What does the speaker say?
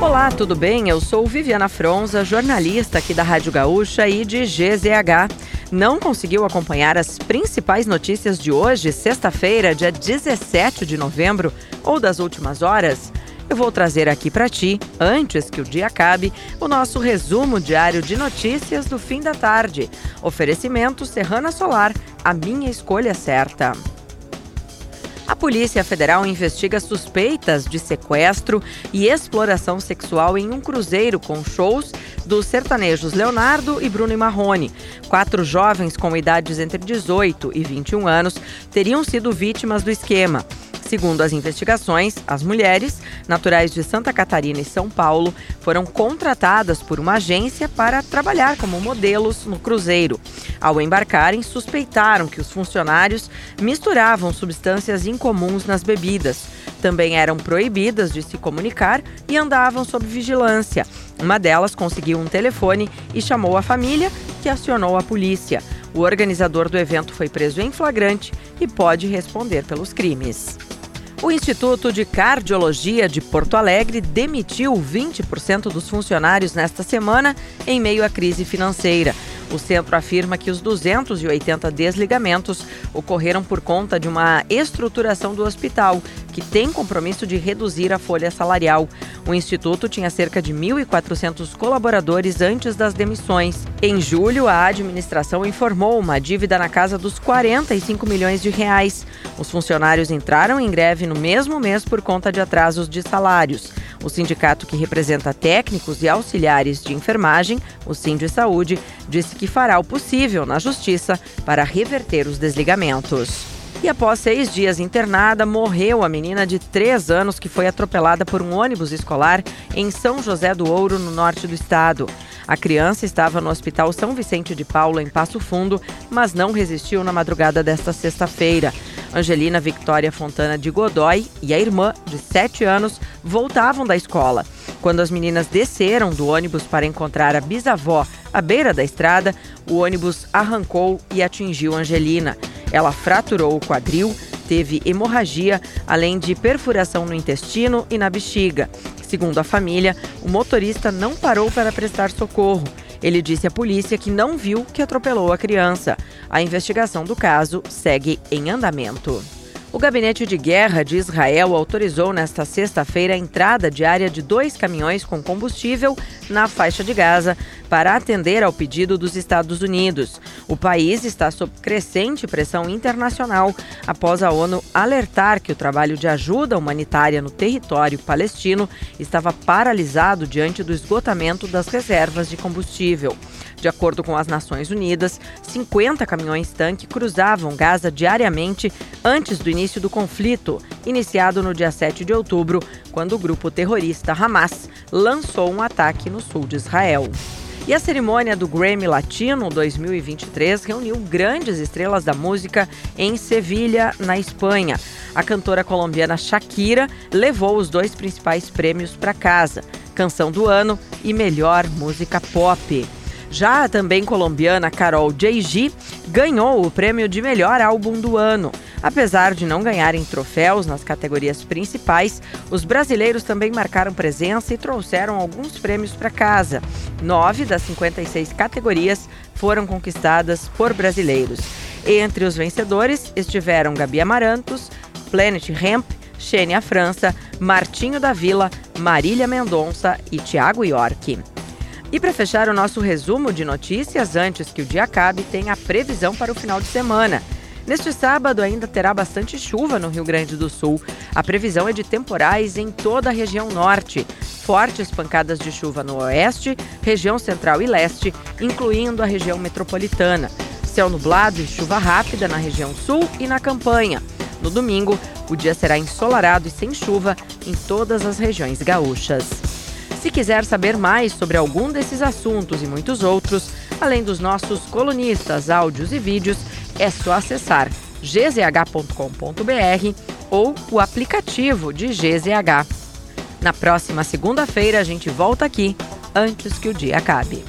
Olá, tudo bem? Eu sou Viviana Fronza, jornalista aqui da Rádio Gaúcha e de GZH. Não conseguiu acompanhar as principais notícias de hoje, sexta-feira, dia 17 de novembro, ou das últimas horas? Eu vou trazer aqui para ti, antes que o dia acabe, o nosso resumo diário de notícias do fim da tarde. Oferecimento Serrana Solar, a minha escolha certa. A Polícia Federal investiga suspeitas de sequestro e exploração sexual em um cruzeiro com shows dos sertanejos Leonardo e Bruno Marrone. Quatro jovens com idades entre 18 e 21 anos teriam sido vítimas do esquema. Segundo as investigações, as mulheres, naturais de Santa Catarina e São Paulo, foram contratadas por uma agência para trabalhar como modelos no cruzeiro. Ao embarcarem, suspeitaram que os funcionários misturavam substâncias incomuns nas bebidas. Também eram proibidas de se comunicar e andavam sob vigilância. Uma delas conseguiu um telefone e chamou a família, que acionou a polícia. O organizador do evento foi preso em flagrante e pode responder pelos crimes. O Instituto de Cardiologia de Porto Alegre demitiu 20% dos funcionários nesta semana em meio à crise financeira. O centro afirma que os 280 desligamentos ocorreram por conta de uma estruturação do hospital, que tem compromisso de reduzir a folha salarial. O instituto tinha cerca de 1.400 colaboradores antes das demissões. Em julho, a administração informou uma dívida na casa dos 45 milhões de reais. Os funcionários entraram em greve no mesmo mês por conta de atrasos de salários. O sindicato que representa técnicos e auxiliares de enfermagem, o Sind Saúde, disse que fará o possível na justiça para reverter os desligamentos. E após seis dias internada, morreu a menina de três anos que foi atropelada por um ônibus escolar em São José do Ouro, no norte do estado. A criança estava no Hospital São Vicente de Paula, em Passo Fundo, mas não resistiu na madrugada desta sexta-feira. Angelina Victoria Fontana de Godoy e a irmã, de sete anos, voltavam da escola. Quando as meninas desceram do ônibus para encontrar a bisavó à beira da estrada, o ônibus arrancou e atingiu Angelina. Ela fraturou o quadril, teve hemorragia, além de perfuração no intestino e na bexiga. Segundo a família, o motorista não parou para prestar socorro. Ele disse à polícia que não viu que atropelou a criança. A investigação do caso segue em andamento. O Gabinete de Guerra de Israel autorizou nesta sexta-feira a entrada diária de dois caminhões com combustível na faixa de Gaza para atender ao pedido dos Estados Unidos. O país está sob crescente pressão internacional após a ONU alertar que o trabalho de ajuda humanitária no território palestino estava paralisado diante do esgotamento das reservas de combustível. De acordo com as Nações Unidas, 50 caminhões-tanque cruzavam Gaza diariamente antes do início do conflito, iniciado no dia 7 de outubro, quando o grupo terrorista Hamas lançou um ataque no sul de Israel. E a cerimônia do Grammy Latino 2023 reuniu grandes estrelas da música em Sevilha, na Espanha. A cantora colombiana Shakira levou os dois principais prêmios para casa: Canção do Ano e Melhor Música Pop. Já a também colombiana Carol J.G. ganhou o prêmio de melhor álbum do ano. Apesar de não ganharem troféus nas categorias principais, os brasileiros também marcaram presença e trouxeram alguns prêmios para casa. Nove das 56 categorias foram conquistadas por brasileiros. Entre os vencedores estiveram Gabi Amarantos, Planet Hemp, Xênia França, Martinho da Vila, Marília Mendonça e Tiago York. E para fechar o nosso resumo de notícias, antes que o dia acabe, tem a previsão para o final de semana. Neste sábado ainda terá bastante chuva no Rio Grande do Sul. A previsão é de temporais em toda a região norte. Fortes pancadas de chuva no oeste, região central e leste, incluindo a região metropolitana. Céu nublado e chuva rápida na região sul e na campanha. No domingo, o dia será ensolarado e sem chuva em todas as regiões gaúchas. Se quiser saber mais sobre algum desses assuntos e muitos outros, além dos nossos colunistas, áudios e vídeos, é só acessar gzh.com.br ou o aplicativo de GZH. Na próxima segunda-feira a gente volta aqui antes que o dia acabe.